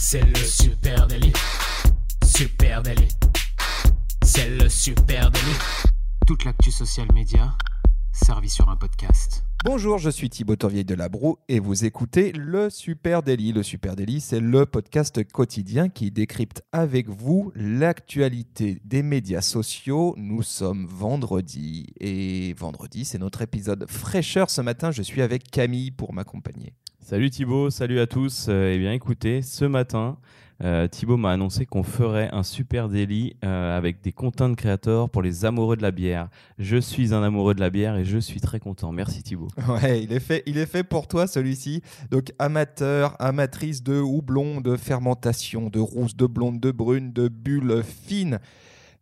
C'est le super délit. Super délit. C'est le super délit. Toute l'actu social média servie sur un podcast. Bonjour, je suis Thibaut Tourvieille de Labroue et vous écoutez le Super Daily. Le Super Daily, c'est le podcast quotidien qui décrypte avec vous l'actualité des médias sociaux. Nous sommes vendredi et vendredi, c'est notre épisode fraîcheur. Ce matin, je suis avec Camille pour m'accompagner. Salut Thibaut, salut à tous. Euh, eh bien écoutez, ce matin, euh, Thibaut m'a annoncé qu'on ferait un super délit euh, avec des content créateurs pour les amoureux de la bière. Je suis un amoureux de la bière et je suis très content. Merci Thibaut. Ouais, il est fait, il est fait pour toi celui-ci. Donc amateur, amatrice de houblon, de fermentation, de rousse, de blonde, de brune, de bulles fines.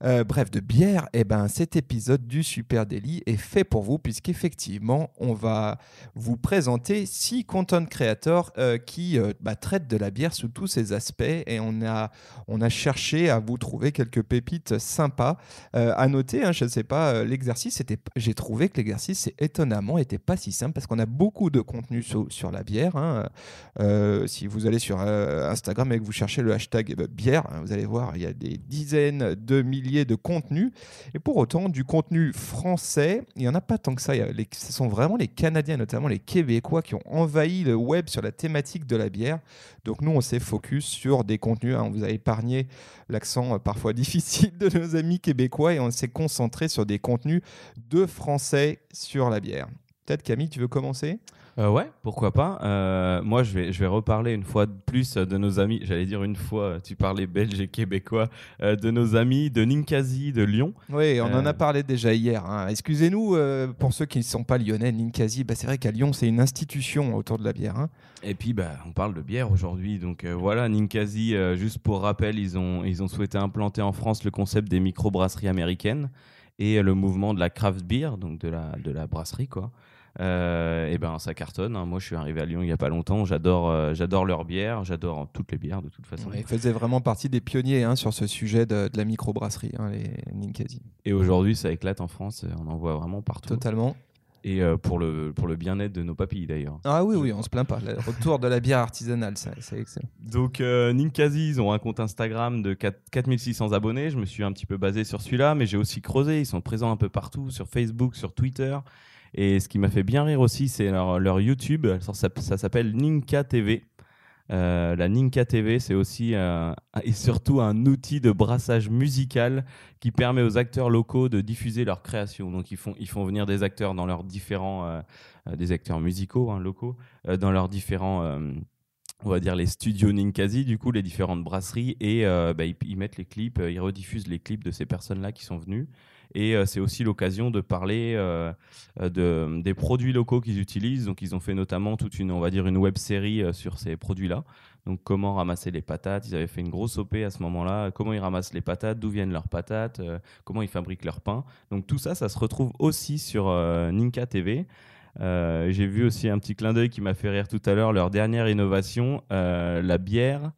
Euh, bref, de bière, et eh ben, cet épisode du Super Daily est fait pour vous, puisqu'effectivement, on va vous présenter six content creators euh, qui euh, bah, traitent de la bière sous tous ses aspects. Et on a, on a cherché à vous trouver quelques pépites sympas. à noter, hein, je ne sais pas, l'exercice, j'ai trouvé que l'exercice, étonnamment, n'était pas si simple, parce qu'on a beaucoup de contenu sur, la bière. Hein. si vous allez sur Instagram et que vous cherchez le hashtag bière, hein, vous allez voir, il y a des dizaines de milliers de contenu. Et pour autant, du contenu français, il n'y en a pas tant que ça. ce sont vraiment les Canadiens, notamment les Québécois, qui ont envahi le web sur la thématique de la bière. Donc nous, on s'est focus sur des contenus. Hein. on vous a épargné l'accent euh, parfois difficile de nos amis québécois et on s'est concentré sur des contenus de français sur la bière. Peut-être Camille, tu veux commencer? Euh, ouais, pourquoi pas. Euh, moi, je vais, je vais reparler une fois de plus de nos amis. J'allais dire une fois, tu parlais belge et québécois, euh, de nos amis de Ninkasi de Lyon. Oui, on en a parlé déjà hier. Hein. Excusez-nous pour ceux qui ne sont pas lyonnais. Ninkasi, bah, c'est vrai qu'à Lyon, c'est une institution autour de la bière. Hein. Et puis, bah, on parle de bière aujourd'hui. Donc voilà, Ninkasi, juste pour rappel, ils ont, ils ont souhaité implanter en France le concept des microbrasseries américaines et le mouvement de la craft beer, donc de la, de la brasserie, quoi. Euh, et ben ça cartonne. Hein. Moi, je suis arrivé à Lyon il y a pas longtemps. J'adore, euh, j'adore leur bière. J'adore toutes les bières de toute façon. ils faisaient vraiment partie des pionniers hein, sur ce sujet de, la microbrasserie, hein, les Ninkasi. Et aujourd'hui, ça éclate en France. On en voit vraiment partout. Totalement. Et euh, pour le, pour le bien-être de nos papilles d'ailleurs. Ah oui, oui, on se plaint pas. Le retour de la bière artisanale, c'est excellent. Donc, Ninkasi, ils ont un compte Instagram de 4, 4600 abonnés. Je me suis un petit peu basé sur celui-là, mais j'ai aussi creusé. Ils sont présents un peu partout, sur Facebook, sur Twitter. Et ce qui m'a fait bien rire aussi, c'est leur, leur, YouTube. Ça, s'appelle Ninka TV. Euh, la Ninka TV, c'est aussi et surtout un outil de brassage musical qui permet aux acteurs locaux de diffuser leurs créations. Donc ils font, ils font venir des acteurs dans leurs différents, euh, euh, des acteurs musicaux hein, locaux, dans leurs différents, on va dire les studios Ninkasi, du coup les différentes brasseries, et bah, ils, mettent les clips, ils rediffusent les clips de ces personnes-là qui sont venues. Et euh, c'est aussi l'occasion de parler euh, euh, de, des produits locaux qu'ils utilisent. Donc, ils ont fait notamment toute une, on va dire, une web série sur ces produits-là. Donc, comment ramasser les patates. Ils avaient fait une grosse OP à ce moment-là. Comment ils ramassent les patates, d'où viennent leurs patates, comment ils fabriquent leur pain. Donc, tout ça, ça se retrouve aussi sur Ninka TV. J'ai vu aussi un petit clin d'œil qui m'a fait rire tout à l'heure. Leur dernière innovation, la bière,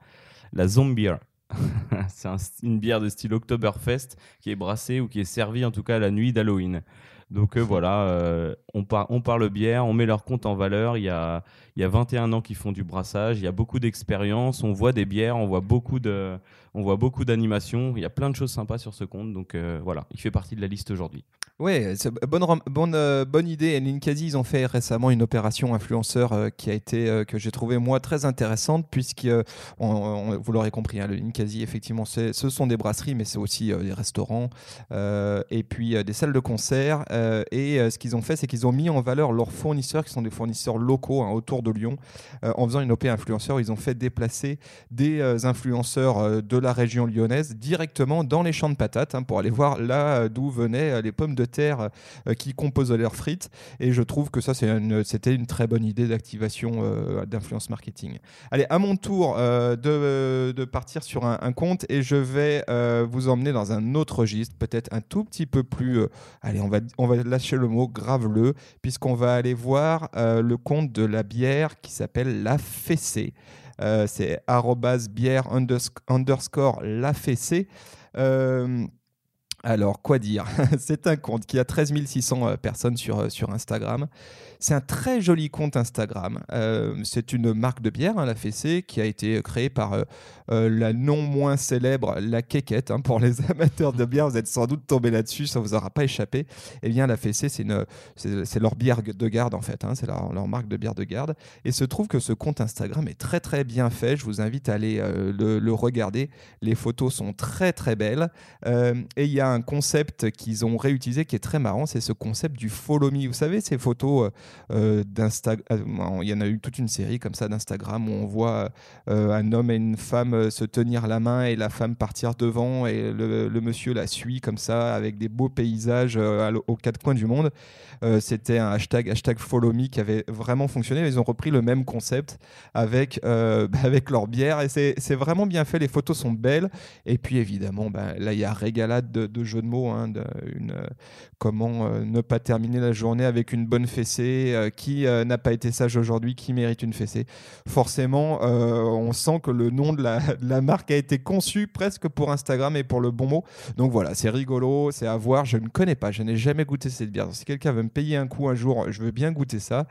la zombie c'est une bière de style Oktoberfest qui est brassée ou qui est servie en tout cas la nuit d'Halloween. Donc euh, voilà, euh, on, on, parle bière, on met leur compte en valeur. Il y, a, il y a 21 ans qu'ils font du brassage, il y a beaucoup d'expérience, on voit des bières, on voit beaucoup de, on voit beaucoup d'animations. Il y a plein de choses sympas sur ce compte. Donc euh, voilà, il fait partie de la liste aujourd'hui. Oui, bonne, bonne, bonne idée. Et Linkasi, ils ont fait récemment une opération influenceur qui a été, que j'ai trouvé moi très intéressante, puisque vous l'aurez compris, hein, le effectivement, ce sont des brasseries, mais c'est aussi des restaurants et puis des salles de concert. Et ce qu'ils ont fait, c'est qu'ils ont mis en valeur leurs fournisseurs, qui sont des fournisseurs locaux hein, autour de Lyon, en faisant une OP influenceur. Ils ont fait déplacer des influenceurs de la région lyonnaise directement dans les champs de patates hein, pour aller voir là d'où venaient euh, les pommes de terre euh, qui composent leurs frites. Et je trouve que ça, c'était une, très bonne idée d'activation euh, d'influence marketing. Allez, à mon tour de, partir sur un, compte et je vais vous emmener dans un autre registre, peut-être un tout petit peu plus. allez, on va lâcher le mot grave-le, puisqu'on va aller voir le compte de la bière qui s'appelle La Fessée. Euh, c'est bière underscore la fessée. Euh, Alors, quoi dire? C'est un compte qui a 13 600 euh, personnes euh, sur Instagram. C'est un très joli compte Instagram. Euh, c'est une marque de bière, hein, la Fessée, qui a été créée par la non moins célèbre La Quéquette. Hein, pour les amateurs de bière, vous êtes sans doute tombé là-dessus, ça ne vous aura pas échappé. Eh bien, la Fessée, c'est, leur bière de garde, en fait. Hein, c'est leur, marque de bière de garde. Et se trouve que ce compte Instagram est très, très bien fait. Je vous invite à aller le, le, regarder. Les photos sont très, très belles. et il y a un concept qu'ils ont réutilisé qui est très marrant, c'est ce concept du follow me. Vous savez, ces photos euh, d'Instagram, euh, il y en a eu toute une série comme ça d'Instagram où on voit euh, un homme et une femme se tenir la main et la femme partir devant et le, monsieur la suit comme ça avec des beaux paysages aux quatre coins du monde. C'était un hashtag, hashtag follow me qui avait vraiment fonctionné. Ils ont repris le même concept avec, avec leur bière et c'est vraiment bien fait. Les photos sont belles. Et puis évidemment, ben, là, il y a régalade de, jeux de mots. Hein, une, euh, comment euh, ne pas terminer la journée avec une bonne fessée euh, Qui n'a pas été sage aujourd'hui Qui mérite une fessée Forcément, on sent que le nom de la, marque a été conçu presque pour Instagram et pour le bon mot. Donc voilà, c'est rigolo, c'est à voir. Je ne connais pas, je n'ai jamais goûté cette bière. si quelqu'un veut me payer un coup un jour, je veux bien goûter ça.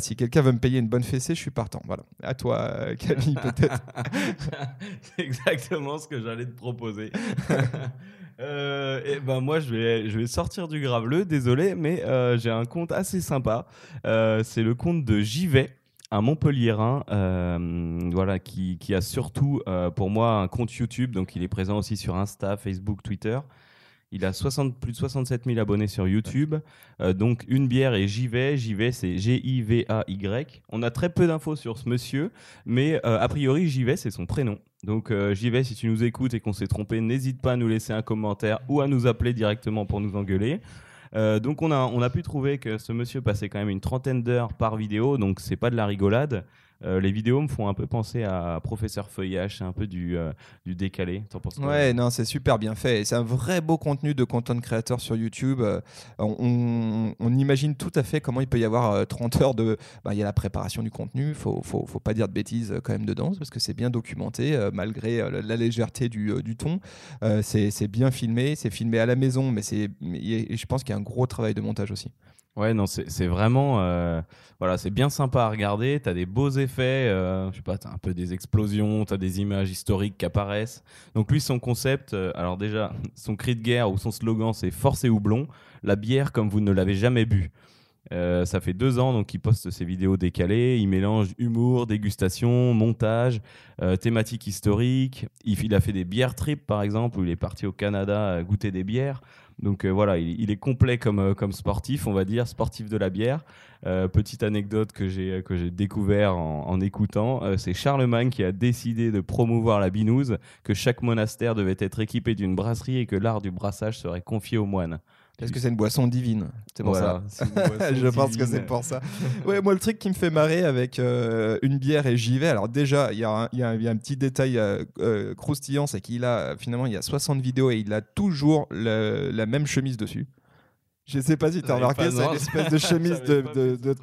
si quelqu'un veut me payer une bonne fessée, je suis partant. Voilà. À toi, Camille, peut-être. c'est exactement ce que j'allais te proposer. Euh, et ben moi je vais, je vais sortir du graveleux, désolé, mais euh, j'ai un compte assez sympa. Euh, c'est le compte de Jivet, un Montpellierin, voilà, qui, qui, a surtout pour moi un compte YouTube, donc il est présent aussi sur Insta, Facebook, Twitter. Il a 60, plus de 67 000 abonnés sur YouTube. donc, une bière et j'y vais. J'y vais, c'est G-I-V-A-Y. On a très peu d'infos sur ce monsieur, mais a priori, j'y vais, c'est son prénom. Donc euh, j'y vais, si tu nous écoutes et qu'on s'est trompé, n'hésite pas à nous laisser un commentaire ou à nous appeler directement pour nous engueuler. Euh, donc on a, on a pu trouver que ce monsieur passait quand même une trentaine d'heures par vidéo, donc c'est pas de la rigolade. Euh, les vidéos me font un peu penser à Professeur Feuillage, c'est un peu du, euh, du décalé. T'en penses quoi Ouais, non, c'est super bien fait. C'est un vrai beau contenu de content créateur sur YouTube. Euh, on, imagine tout à fait comment il peut y avoir 30 heures de. Bah, il y a la préparation du contenu, faut, faut, faut, pas dire de bêtises quand même dedans, parce que c'est bien documenté, malgré la, légèreté du, du ton. c'est bien filmé, c'est filmé à la maison, mais je pense qu'il y a un gros travail de montage aussi. Ouais, non, c'est vraiment. Euh, voilà, c'est bien sympa à regarder. Tu as des beaux effets. Euh, je sais pas, tu as un peu des explosions, tu as des images historiques qui apparaissent. Donc, lui, son concept, euh, alors déjà, son cri de guerre ou son slogan, c'est Force et houblon, la bière comme vous ne l'avez jamais bu. ça fait deux ans donc il poste ses vidéos décalées. Il mélange humour, dégustation, montage, thématique historique. Il, il, a fait des bières trips par exemple où il est parti au Canada goûter des bières. Donc euh, voilà, il, est complet comme, euh, comme sportif, on va dire, sportif de la bière. Euh, petite anecdote que j'ai que j'ai découvert en, écoutant, c'est Charlemagne qui a décidé de promouvoir la binouse, que chaque monastère devait être équipé d'une brasserie et que l'art du brassage serait confié aux moines. Parce que c'est une boisson divine? C'est pour ça. Je pense que c'est pour ça. Ouais, moi, le truc qui me fait marrer avec euh, une bière et j'y vais. Alors, déjà, il y, a un petit détail euh, euh, croustillant c'est qu'il a finalement il y a 60 vidéos et il a toujours la même chemise dessus. Je ne sais pas si tu as remarqué, c'est une espèce de chemise de, de, de,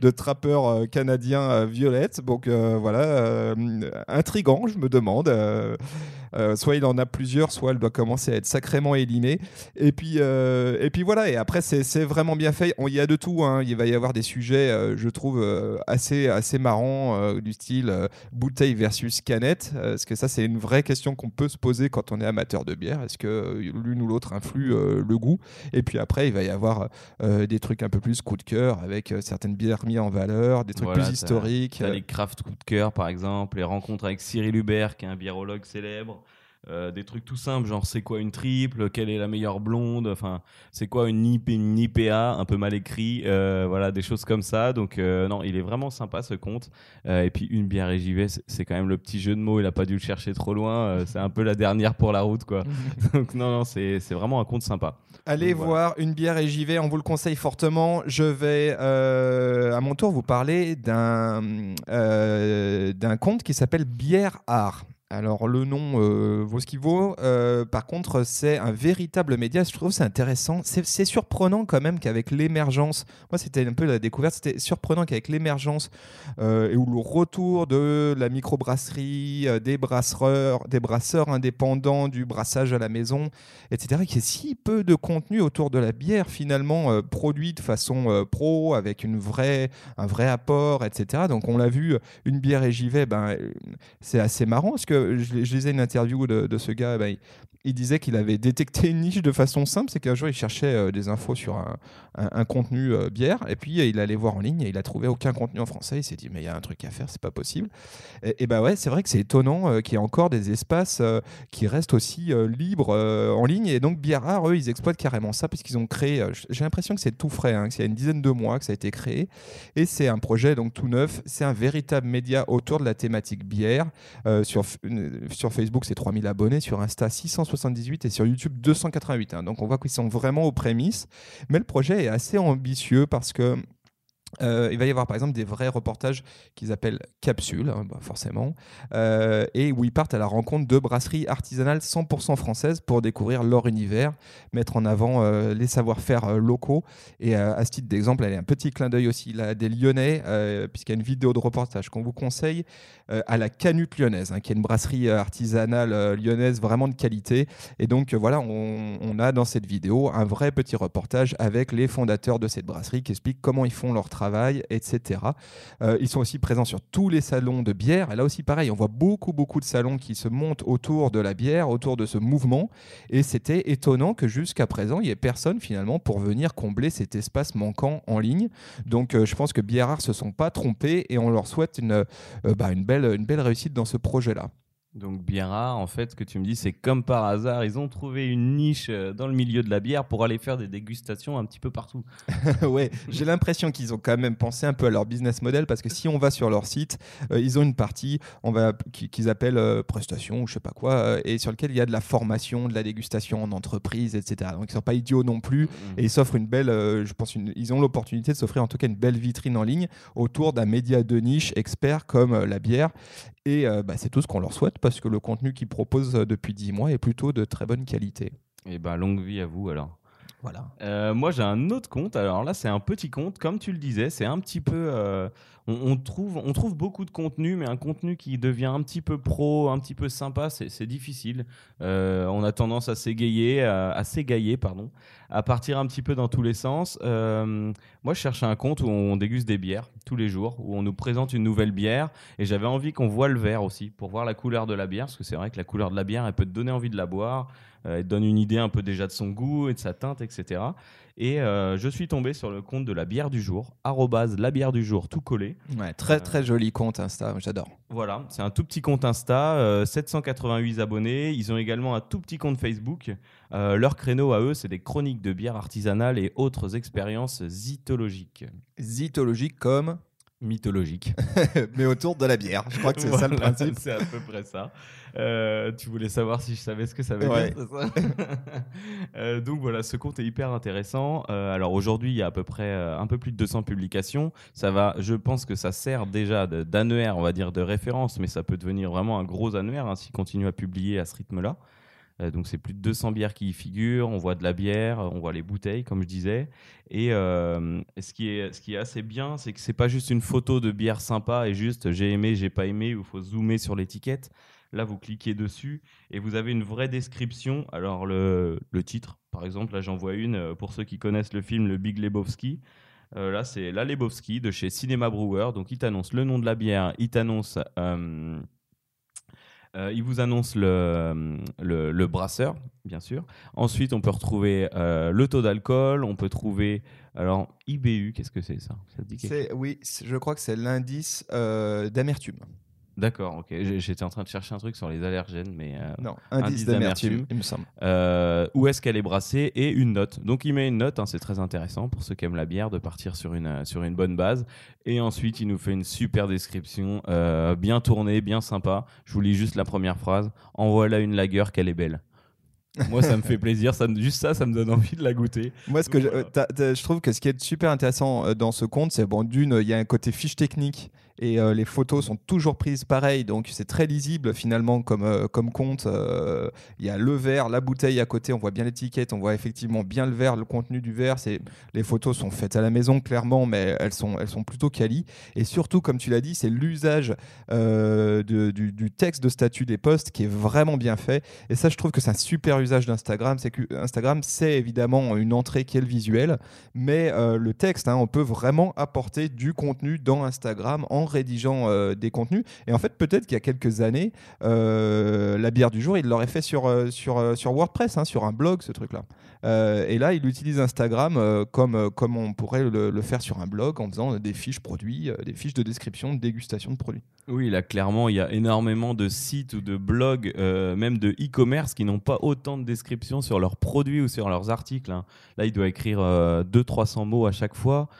de, trappeur canadien violette. Donc voilà, intrigant, je me demande. Euh, soit il en a plusieurs, soit elle doit commencer à être sacrément élimée. Et puis, euh, et puis voilà, et après, c'est vraiment bien fait. Il y a de tout, hein. il va y avoir des sujets, euh, je trouve, assez, assez marrants, du style bouteille versus canette. Parce que ça, c'est une vraie question qu'on peut se poser quand on est amateur de bière? Est-ce que l'une ou l'autre influe le goût? Et puis après, il va y avoir des trucs un peu plus coup de cœur, avec certaines bières mises en valeur, des trucs plus historiques. les craft coup de cœur, par exemple, les rencontres avec Cyril Hubert, qui est un biérologue célèbre. Euh, des trucs tout simples, genre c'est quoi une triple, quelle est la meilleure blonde, enfin c'est quoi une, IP, une IPA, un peu mal écrit, euh, voilà des choses comme ça. Donc euh, non, il est vraiment sympa ce compte. et puis une bière et j'y vais, c'est quand même le petit jeu de mots, il a pas dû le chercher trop loin. c'est un peu la dernière pour la route quoi. Donc non non, c'est vraiment un compte sympa. Allez voir une bière et j'y vais, on vous le conseille fortement. Je vais à mon tour vous parler d'un d'un compte qui s'appelle Bière Art. Alors le nom euh, vaut ce qu'il vaut. Euh, par contre, c'est un véritable média. Je trouve c'est intéressant. C'est surprenant quand même qu'avec l'émergence, moi c'était un peu la découverte. C'était surprenant qu'avec l'émergence euh, et ou le retour de la microbrasserie, des brasseurs, des brasseurs indépendants, du brassage à la maison, etc. Qu'il y ait si peu de contenu autour de la bière finalement produit de façon pro avec une un vrai apport, etc. Donc on l'a vu, une bière et j'y vais. Ben c'est assez marrant parce que je, lisais une interview de, ce gars, ben, il, disait qu'il avait détecté une niche de façon simple, c'est qu'un jour il cherchait euh, des infos sur un, contenu euh, bière, et puis il allait voir en ligne et il a trouvé aucun contenu en français, il s'est dit mais il y a un truc à faire, c'est pas possible. Et, et bah ouais, c'est vrai que c'est étonnant euh, qu'il y ait encore des espaces qui restent aussi libres en ligne, et donc Bière Rare, eux, ils exploitent carrément ça, puisqu'ils ont créé, j'ai l'impression que c'est tout frais, hein, que c'est il y a une dizaine de mois que ça a été créé, et c'est un projet donc tout neuf, c'est un véritable média autour de la thématique bière. Sur, sur Facebook, c'est 3000 abonnés, sur Insta, 678 et sur YouTube, 288. hein. Donc on voit qu'ils sont vraiment aux prémices. Mais le projet est assez ambitieux parce que. euh, il va y avoir par exemple des vrais reportages qu'ils appellent capsules, hein, bah, forcément, euh, et où ils partent à la rencontre de brasseries artisanales 100% françaises pour découvrir leur univers, mettre en avant euh, les savoir-faire locaux. Et à ce titre d'exemple, un petit clin d'œil aussi là, des Lyonnais, puisqu'il y a une vidéo de reportage qu'on vous conseille à la Canute lyonnaise, hein, qui est une brasserie euh, artisanale euh, lyonnaise vraiment de qualité. Et donc euh, voilà, on, a dans cette vidéo un vrai petit reportage avec les fondateurs de cette brasserie qui expliquent comment ils font leur travail, etc. Euh, ils sont aussi présents sur tous les salons de bière. Et là aussi, pareil, on voit beaucoup, beaucoup de salons qui se montent autour de la bière, autour de ce mouvement. Et c'était étonnant que jusqu'à présent, il n'y ait personne finalement pour venir combler cet espace manquant en ligne. Donc euh, je pense que Bière Art se sont pas trompés et on leur souhaite une, euh, bah, une, belle, une belle réussite dans ce projet-là. Donc Biera, en fait, ce que tu me dis, c'est comme par hasard, ils ont trouvé une niche euh, dans le milieu de la bière pour aller faire des dégustations un petit peu partout. ouais, j'ai l'impression qu'ils ont quand même pensé un peu à leur business model parce que si on va sur leur site, euh, ils ont une partie on va, qui- qu'ils appellent euh, prestations ou je sais pas quoi, euh, et sur lequel il y a de la formation, de la dégustation en entreprise, etc. Donc ils sont pas idiots non plus et ils s'offrent une belle, je pense, une- ils ont l'opportunité de s'offrir en tout cas une belle vitrine en ligne autour d'un média de niche expert comme la bière. Et bah, c'est tout ce qu'on leur souhaite parce que le contenu qu'ils proposent euh, depuis 10 mois est plutôt de très bonne qualité. Et ben longue vie à vous alors. Euh, moi, j'ai un autre compte. Alors là, c'est un petit compte, comme tu le disais. C'est un petit peu. euh, on, trouve, on trouve beaucoup de contenu, mais un contenu qui devient un petit peu pro, un petit peu sympa, c'est difficile. Euh, on a tendance à s'égayer, à, s'égayer, pardon, à partir un petit peu dans tous les sens. Moi, je cherche un compte où on déguste des bières tous les jours, où on nous présente une nouvelle bière, et j'avais envie qu'on voit le verre aussi pour voir la couleur de la bière, parce que c'est vrai que la couleur de la bière, elle peut te donner envie de la boire. Euh, elle te donne une idée un peu déjà de son goût et de sa teinte, etc. Et euh, je suis tombé sur le compte de la bière du jour, arrobase la bière du jour, tout collé. Ouais, très très joli compte Insta, j'adore. Voilà, c'est un tout petit compte Insta, euh, 788 abonnés. Ils ont également un tout petit compte Facebook. Euh, leur créneau à eux, c'est des chroniques de bière artisanale et autres expériences zytologiques. Zytologique comme, Mythologiques. mais autour de la bière. Je crois que c'est ça le principe. C'est à peu près ça. Euh, tu voulais savoir si je savais ce que ça veut Ouais. dire, ça Euh, Donc voilà, ce compte est hyper intéressant. Euh, alors aujourd'hui, il y a à peu près un peu plus de 200 publications. Ça va, je pense que ça sert déjà d'annuaire, on va dire, de référence, mais ça peut devenir vraiment un gros annuaire hein, s'il continue à publier à ce rythme-là. Euh, donc c'est plus de 200 bières qui y figurent. On voit de la bière, on voit les bouteilles, comme je disais. Et euh, ce, qui est, assez bien, c'est que c'est pas juste une photo de bière sympa et juste j'ai aimé, j'ai pas aimé, il faut zoomer sur l'étiquette. Là, vous cliquez dessus et vous avez une vraie description. Alors, le, titre, par exemple, là, j'en vois une euh, pour ceux qui connaissent le film Le Big Lebowski. Là, c'est La Lebowski de chez Cinema Brewer. Donc, il t'annonce le nom de la bière, il t'annonce. Euh, il vous annonce le, brasseur, bien sûr. Ensuite, on peut retrouver euh, le taux d'alcool. On peut trouver. Alors, IBU, qu'est-ce que c'est ça, oui, je crois que c'est l'indice euh, d'amertume. D'accord, ok. J'étais en train de chercher un truc sur les allergènes, mais euh, Non, Indice indice d'amertume. il me semble. euh, où est-ce qu'elle est brassée et une note. Donc il met une note, hein, c'est très intéressant pour ceux qui aiment la bière de partir sur une, euh, sur une bonne base. Et ensuite il nous fait une super description, euh, bien tournée, bien sympa. Je vous lis juste la première phrase. En voilà une lagueur qu'elle est belle. Moi ça me fait plaisir, ça, me- juste ça, ça me donne envie de la goûter. Moi, ce que je, je trouve que ce qui est super intéressant dans ce compte, c'est bon, d'une, il y a un côté fiche technique et euh, les photos sont toujours prises pareil, donc c'est très lisible finalement comme, euh, comme compte. Euh, Il y a le verre, la bouteille à côté, on voit bien l'étiquette, on voit effectivement bien le verre, le contenu du verre. Les photos sont faites à la maison clairement, mais elles sont elles sont plutôt quali. Et surtout, comme tu l'as dit, c'est l'usage du, texte de statut des posts qui est vraiment bien fait. Et ça, je trouve que c'est un super usage d'Instagram. C'est que Instagram, c'est évidemment une entrée qui est le visuel, mais le texte, hein, on peut vraiment apporter du contenu dans Instagram en rédigeant euh, des contenus. Et en fait, peut-être qu'il y a quelques années, euh, la bière du jour, il l'aurait fait sur, euh, sur, sur WordPress, hein, sur un blog, ce truc-là. Et là, il utilise Instagram comme, comme on pourrait le, faire sur un blog en faisant des fiches produits, des fiches de description, de dégustation de produits. Oui, là, clairement, il y a énormément de sites ou de blogs, même de e-commerce, qui n'ont pas autant de descriptions sur leurs produits ou sur leurs articles. hein. Là, il doit écrire 200-300 mots à chaque fois,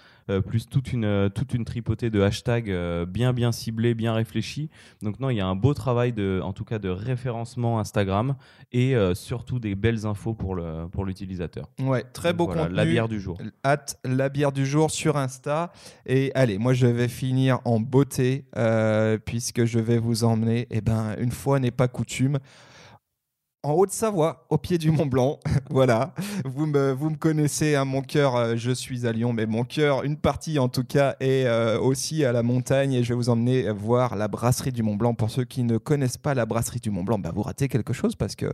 plus toute une, euh, toute une tripotée de hashtags euh, bien, bien ciblés, bien réfléchis. Donc, non, il y a un beau travail, de, en tout cas, de référencement Instagram et euh, surtout des belles infos pour le- pour l'utilisateur. Ouais, très Donc beau voilà, contenu. La bière du jour. Hâte la bière du jour sur Insta. Et allez, moi je vais finir en beauté euh, puisque je vais vous emmener, eh ben, une fois n'est pas coutume, en Haute-Savoie, au pied du Mont Blanc. voilà, vous me, vous me connaissez, hein, mon cœur, euh, je suis à Lyon, mais mon cœur, une partie en tout cas, est euh, aussi à la montagne et je vais vous emmener voir la brasserie du Mont Blanc. Pour ceux qui ne connaissent pas la brasserie du Mont Blanc, bah, vous ratez quelque chose parce que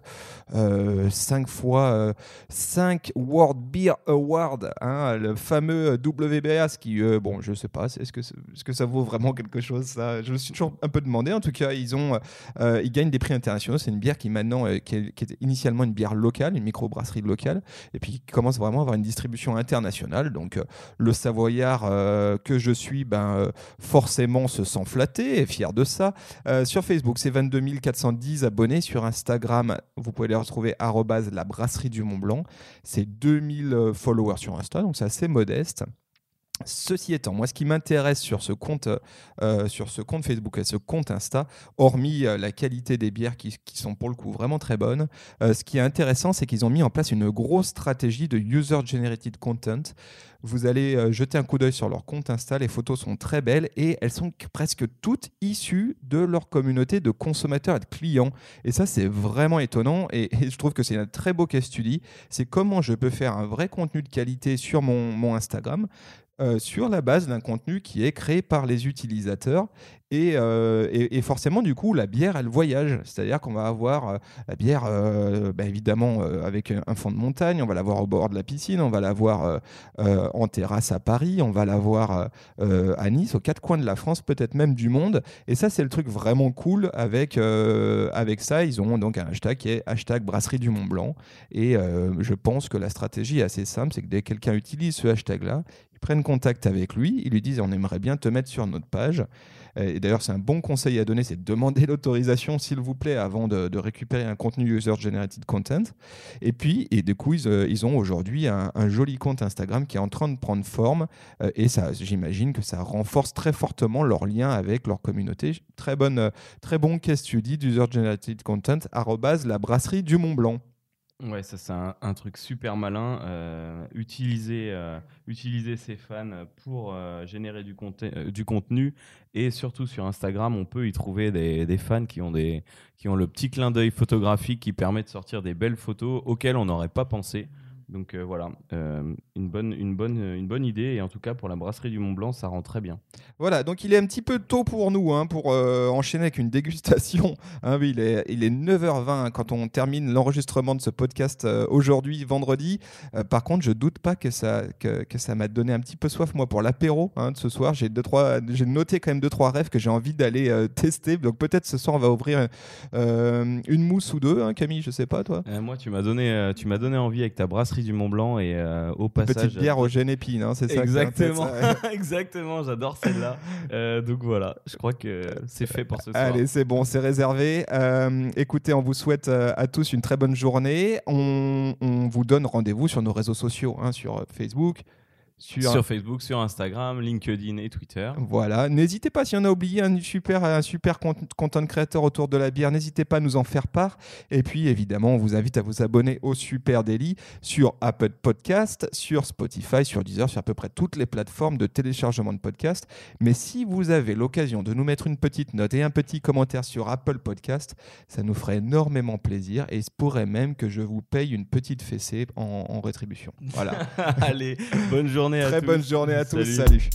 euh, cinq fois, euh, 5 World Beer Awards, hein, le fameux WBA, ce qui, euh, bon, je sais pas, est-ce que, est-ce que ça vaut vraiment quelque chose ça? Je me suis toujours un peu demandé. En tout cas, ils, ont, euh, ils gagnent des prix internationaux. C'est une bière qui maintenant, euh, est- qui était initialement une bière locale, une microbrasserie locale, et puis qui commence vraiment à avoir une distribution internationale. Donc, euh, le Savoyard euh, que je suis, ben, euh, forcément se sent flatté et fier de ça. Sur Facebook, c'est 22 410 abonnés. Sur Instagram, vous pouvez les retrouver la brasserie du Mont Blanc. C'est 2000 euh, followers sur Insta, donc c'est assez modeste. Ceci étant, moi, ce qui m'intéresse sur ce compte, euh, compte Facebook et ce compte Insta, hormis euh, la qualité des bières qui, sont pour le coup vraiment très bonnes, euh, ce qui est intéressant, c'est qu'ils ont mis en place une grosse stratégie de user-generated content. Vous allez euh, jeter un coup d'œil sur leur compte Insta, les photos sont très belles et elles sont que- presque toutes issues de leur communauté de consommateurs et de clients. Et ça, c'est vraiment étonnant et, je trouve que c'est un très beau case study. C'est comment je peux faire un vrai contenu de qualité sur mon Instagram euh, sur la base d'un contenu qui est créé par les utilisateurs. Et, euh, et- forcément, du coup, la bière, elle voyage. C'est-à-dire qu'on va avoir euh, la bière, euh, bah, évidemment, avec un fond de montagne, on va l'avoir au bord de la piscine, on va l'avoir en terrasse à Paris, on va l'avoir à Nice, aux quatre coins de la France, peut-être même du monde. Et ça, c'est le truc vraiment cool avec, avec ça. Ils ont donc un hashtag qui est hashtag brasserie du Mont Blanc. Et je pense que la stratégie est assez simple, c'est que dès que quelqu'un utilise ce hashtag-là, ils prennent contact avec lui, ils lui disent on aimerait bien te mettre sur notre page. Euh, Et d'ailleurs, c'est un bon conseil à donner, c'est de demander l'autorisation, s'il vous plaît, avant de, récupérer un contenu user-generated content. Et puis, et du coup, ils, euh, ont aujourd'hui un, joli compte Instagram qui est en train de prendre forme. euh, et ça, j'imagine que ça renforce très fortement leur lien avec leur communauté. Très, bonne, très bon case study d'user-generated content, arrobase la brasserie du Mont Blanc. Ouais, ça c'est un, truc super malin. euh, utiliser, euh, utiliser ses fans pour euh, générer du contenu et surtout sur Instagram, on peut y trouver des, des fans qui ont, des, qui ont le petit clin d'œil photographique qui permet de sortir des belles photos auxquelles on n'aurait pas pensé. Donc euh, voilà, euh, une, bonne, une, bonne, une bonne idée et en tout cas pour la brasserie du Mont Blanc, ça rend très bien. Voilà, donc il est un petit peu tôt pour nous hein, pour euh, enchaîner avec une dégustation. Hein, oui, il, est, il est 9h20 quand on termine l'enregistrement de ce podcast euh, aujourd'hui, vendredi. Euh, par contre, je doute pas que ça, que, que ça m'a donné un petit peu soif, moi, pour l'apéro hein, de ce soir. J'ai deux, trois, j'ai noté quand même deux, trois rêves que j'ai envie d'aller euh, tester. Donc peut-être ce soir, on va ouvrir euh, une mousse ou deux, hein, Camille, je sais pas, toi. Euh, moi, tu m'as donné, euh, tu m'as donné envie avec ta brasserie du Mont Blanc et euh, au Une passage. petite bière au génépine, hein, c'est ça Exactement, ça exactement, j'adore celle-là. Euh, donc voilà, je crois que c'est fait pour ce soir. Allez, c'est bon, c'est réservé. Euh, écoutez, on vous souhaite à tous une très bonne journée. On, on vous donne rendez-vous sur nos réseaux sociaux, hein, sur Facebook, sur... Facebook, sur Instagram, LinkedIn et Twitter. Voilà. N'hésitez pas, si on a oublié un super, un super content créateur autour de la bière, n'hésitez pas à nous en faire part. Et puis, évidemment, on vous invite à vous abonner au Super Daily sur Apple Podcast, sur Spotify, sur Deezer, sur à peu près toutes les plateformes de téléchargement de podcasts. Mais si vous avez l'occasion de nous mettre une petite note et un petit commentaire sur Apple Podcast, ça nous ferait énormément plaisir et il se pourrait même que je vous paye une petite fessée en, en rétribution. Voilà. Allez, bonne journée Très à tous. bonne journée à tous. Salut.